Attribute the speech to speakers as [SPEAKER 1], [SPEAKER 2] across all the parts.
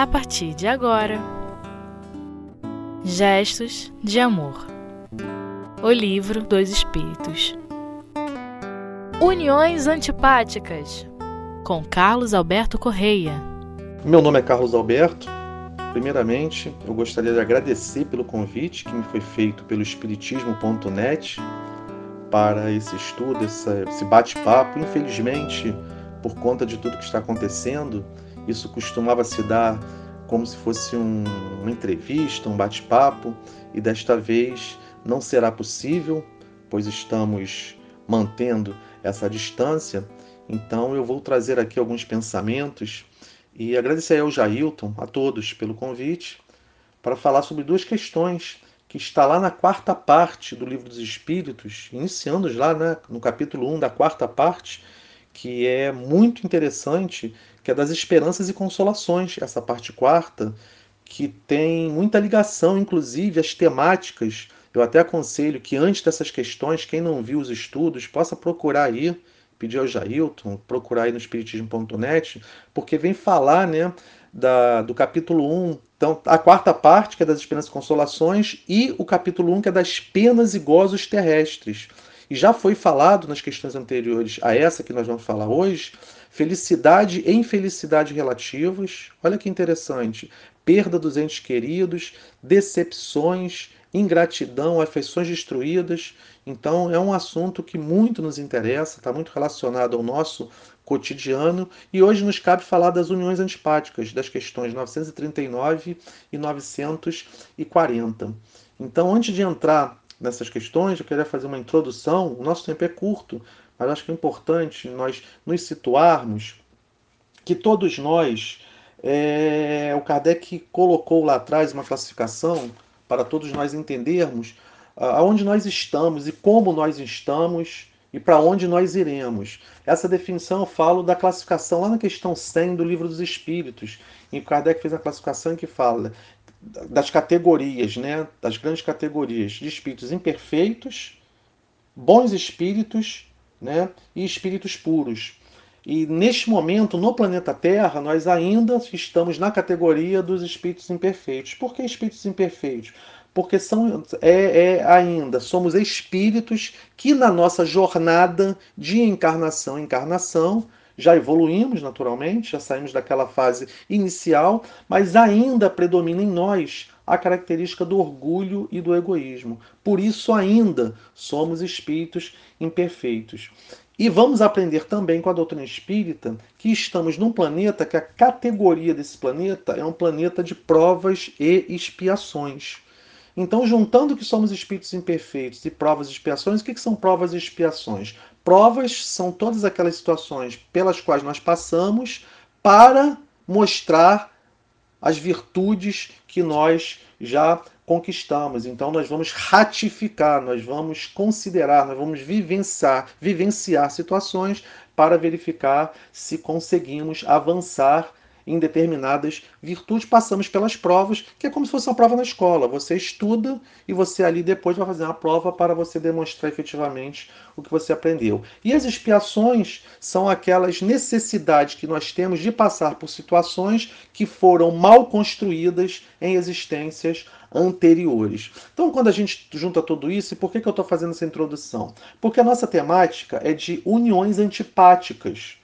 [SPEAKER 1] a partir de agora. Gestos de Amor O Livro dos Espíritos Uniões Antipáticas com Carlos Alberto Correia.
[SPEAKER 2] Meu nome é Carlos Alberto. Primeiramente, eu gostaria de agradecer pelo convite que me foi feito pelo Espiritismo.net para esse estudo, esse bate-papo. Infelizmente, por conta de tudo que está acontecendo, isso costumava se dar como se fosse um, uma entrevista, um bate-papo, e desta vez não será possível, pois estamos mantendo essa distância. Então eu vou trazer aqui alguns pensamentos e agradecer ao Jailton, a todos pelo convite, para falar sobre duas questões que está lá na quarta parte do Livro dos Espíritos, iniciando lá né, no capítulo 1 da quarta parte, que é muito interessante, que é das esperanças e consolações, essa parte quarta, que tem muita ligação, inclusive, às temáticas. Eu até aconselho que antes dessas questões, quem não viu os estudos, possa procurar aí, pedir ao Jailton, procurar aí no espiritismo.net, porque vem falar né, da, do capítulo 1, então, a quarta parte, que é das esperanças e consolações, e o capítulo 1, que é das penas e gozos terrestres. E já foi falado nas questões anteriores a essa que nós vamos falar hoje, felicidade e infelicidade relativas. Olha que interessante. Perda dos entes queridos, decepções, ingratidão, afeições destruídas. Então, é um assunto que muito nos interessa, está muito relacionado ao nosso cotidiano. E hoje nos cabe falar das uniões antipáticas, das questões 939 e 940. Então, antes de entrar nessas questões, eu queria fazer uma introdução. O nosso tempo é curto, mas acho que é importante nós nos situarmos que todos nós, é, o Kardec colocou lá atrás uma classificação para todos nós entendermos aonde nós estamos e como nós estamos e para onde nós iremos. Essa definição eu falo da classificação lá na questão 100 do Livro dos Espíritos, em que Kardec fez a classificação que fala das categorias, né, das grandes categorias de espíritos imperfeitos, bons espíritos né, e espíritos puros. E neste momento, no planeta Terra, nós ainda estamos na categoria dos espíritos imperfeitos. Por que espíritos imperfeitos? Porque são, é, é ainda somos espíritos que na nossa jornada de encarnação em encarnação já evoluímos naturalmente, já saímos daquela fase inicial, mas ainda predomina em nós a característica do orgulho e do egoísmo. Por isso, ainda somos espíritos imperfeitos. E vamos aprender também com a doutrina espírita que estamos num planeta que a categoria desse planeta é um planeta de provas e expiações. Então, juntando que somos espíritos imperfeitos e provas e expiações, o que são provas e expiações? Provas são todas aquelas situações pelas quais nós passamos para mostrar as virtudes que nós já conquistamos. Então nós vamos ratificar, nós vamos considerar, nós vamos vivenciar, vivenciar situações para verificar se conseguimos avançar em determinadas virtudes, passamos pelas provas, que é como se fosse uma prova na escola. Você estuda e você ali depois vai fazer uma prova para você demonstrar efetivamente o que você aprendeu. E as expiações são aquelas necessidades que nós temos de passar por situações que foram mal construídas em existências anteriores. Então, quando a gente junta tudo isso, e por que, que eu estou fazendo essa introdução? Porque a nossa temática é de uniões antipáticas.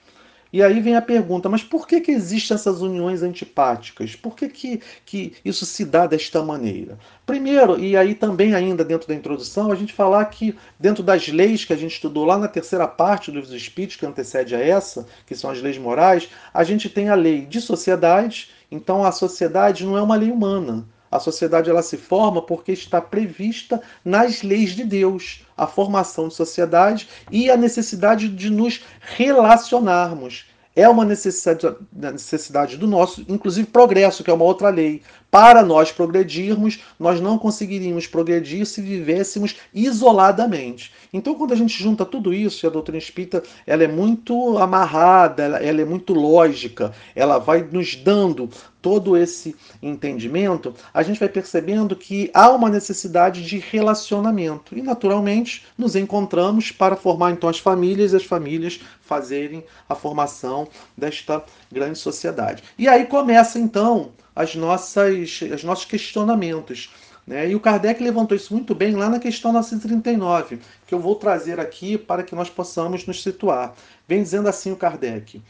[SPEAKER 2] E aí vem a pergunta, mas por que, que existem essas uniões antipáticas? Por que, que, que isso se dá desta maneira? Primeiro, e aí também ainda dentro da introdução, a gente falar que dentro das leis que a gente estudou lá na terceira parte dos Espíritos, que antecede a essa, que são as leis morais, a gente tem a lei de sociedade, então a sociedade não é uma lei humana. A sociedade ela se forma porque está prevista nas leis de Deus a formação de sociedade e a necessidade de nos relacionarmos. É uma necessidade, do nosso, inclusive progresso, que é uma outra lei. Para nós progredirmos, nós não conseguiríamos progredir se vivêssemos isoladamente. Então, quando a gente junta tudo isso, e a doutrina espírita ela é muito amarrada, ela, ela é muito lógica, ela vai nos dando todo esse entendimento, a gente vai percebendo que há uma necessidade de relacionamento. E, naturalmente, nos encontramos para formar então as famílias e as famílias fazerem a formação desta grande sociedade. E aí começa então as nossas, os nossos questionamentos. Né? E o Kardec levantou isso muito bem lá na questão 939, que eu vou trazer aqui para que nós possamos nos situar. Vem dizendo assim o Kardec,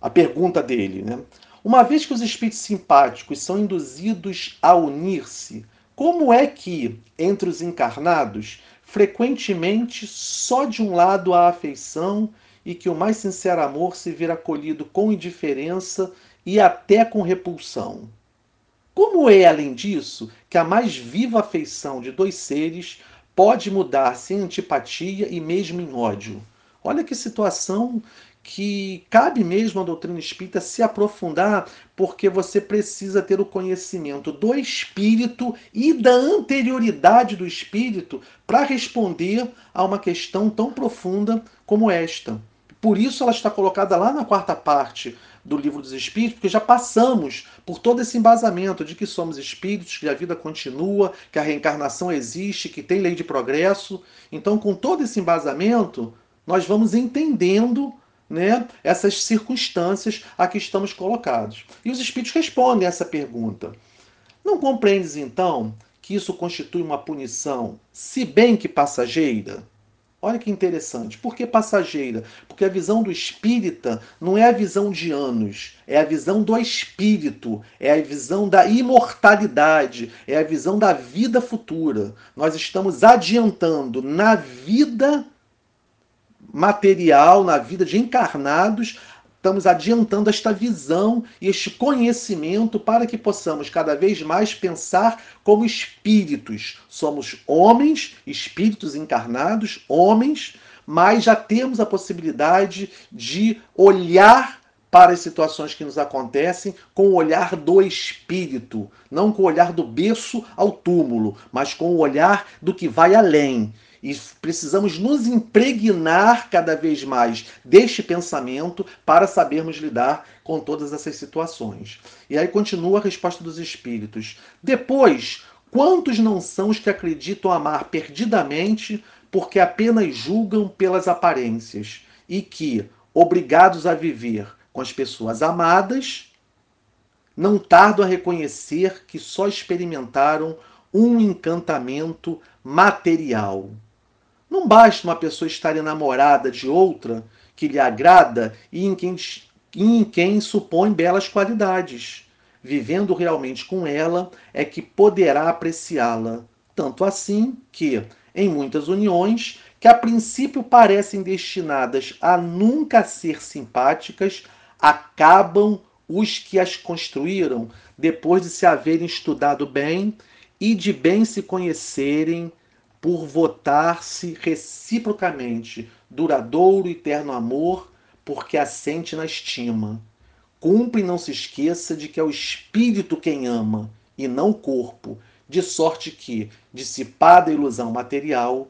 [SPEAKER 2] a pergunta dele, né? Uma vez que os espíritos simpáticos são induzidos a unir-se, como é que, entre os encarnados, frequentemente só de um lado há afeição e que o mais sincero amor se vira acolhido com indiferença e até com repulsão? Como é, além disso, que a mais viva afeição de dois seres pode mudar-se em antipatia e mesmo em ódio? Olha que situação que cabe mesmo à doutrina espírita se aprofundar, porque você precisa ter o conhecimento do espírito e da anterioridade do espírito para responder a uma questão tão profunda como esta. Por isso ela está colocada lá na quarta parte do livro dos espíritos, porque já passamos por todo esse embasamento de que somos espíritos, que a vida continua, que a reencarnação existe, que tem lei de progresso. Então, com todo esse embasamento, nós vamos entendendo né, essas circunstâncias a que estamos colocados. E os espíritos respondem essa pergunta. Não compreendes então que isso constitui uma punição, se bem que passageira? Olha que interessante. Por que passageira? Porque a visão do espírita não é a visão de anos, é a visão do espírito, é a visão da imortalidade, é a visão da vida futura. Nós estamos adiantando na vida material, na vida de encarnados, estamos adiantando esta visão e este conhecimento para que possamos cada vez mais pensar como espíritos. Somos homens, espíritos encarnados, homens, mas já temos a possibilidade de olhar para as situações que nos acontecem com o olhar do espírito, não com o olhar do berço ao túmulo, mas com o olhar do que vai além. E precisamos nos impregnar cada vez mais deste pensamento para sabermos lidar com todas essas situações. E aí continua a resposta dos espíritos. Depois, quantos não são os que acreditam amar perdidamente porque apenas julgam pelas aparências e que, obrigados a viver com as pessoas amadas, não tardam a reconhecer que só experimentaram um encantamento material. Não basta uma pessoa estar enamorada de outra que lhe agrada e em quem, em quem supõe belas qualidades. Vivendo realmente com ela é que poderá apreciá-la. Tanto assim que, em muitas uniões, que a princípio parecem destinadas a nunca ser simpáticas, acabam os que as construíram depois de se haverem estudado bem e de bem se conhecerem por votar-se reciprocamente duradouro e terno amor, porque assente na estima. Cumpre e não se esqueça de que é o espírito quem ama, e não o corpo, de sorte que, dissipada a ilusão material,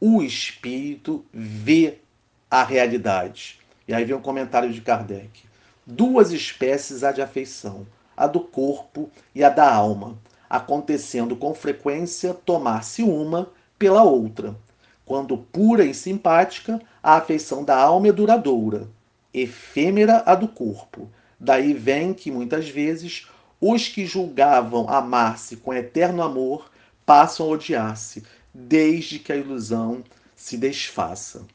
[SPEAKER 2] o espírito vê a realidade. E aí vem o um comentário de Kardec. Duas espécies há de afeição, a do corpo e a da alma, acontecendo com frequência tomar-se uma pela outra. Quando pura e simpática, a afeição da alma é duradoura, efêmera a do corpo. Daí vem que muitas vezes os que julgavam amar-se com eterno amor passam a odiar-se, desde que a ilusão se desfaça.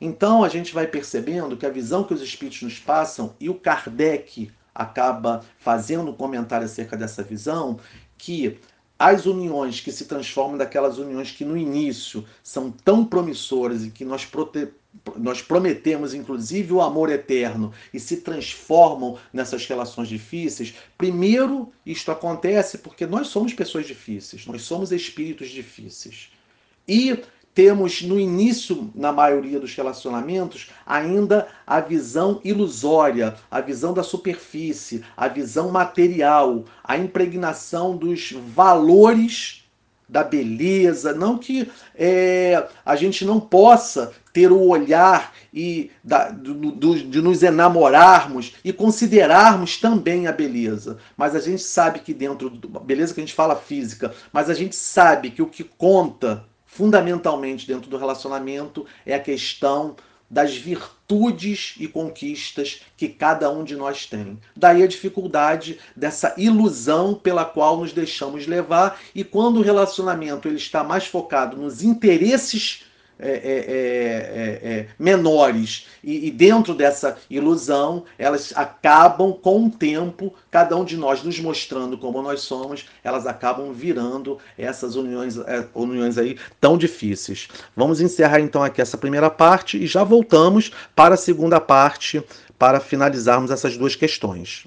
[SPEAKER 2] Então a gente vai percebendo que a visão que os espíritos nos passam, e o Kardec acaba fazendo um comentário acerca dessa visão, que as uniões que se transformam daquelas uniões que no início são tão promissoras e que nós, prote... nós prometemos, inclusive, o amor eterno e se transformam nessas relações difíceis, primeiro isto acontece porque nós somos pessoas difíceis, nós somos espíritos difíceis. E temos no início, na maioria dos relacionamentos, ainda a visão ilusória, a visão da superfície, a visão material, a impregnação dos valores da beleza, não que é, a gente não possa ter o olhar e da, do, do, de nos enamorarmos e considerarmos também a beleza. Mas a gente sabe que dentro da beleza que a gente fala física, mas a gente sabe que o que conta fundamentalmente dentro do relacionamento é a questão das virtudes e conquistas que cada um de nós tem. Daí a dificuldade dessa ilusão pela qual nos deixamos levar e quando o relacionamento ele está mais focado nos interesses é, é, é, é, menores. E, e, dentro dessa ilusão elas acabam com o tempo cada um de nós nos mostrando como nós somos elas acabam virando essas uniões uniões aí tão difíceis. Vamos encerrar então aqui essa primeira parte e já voltamos para a segunda parte para finalizarmos essas duas questões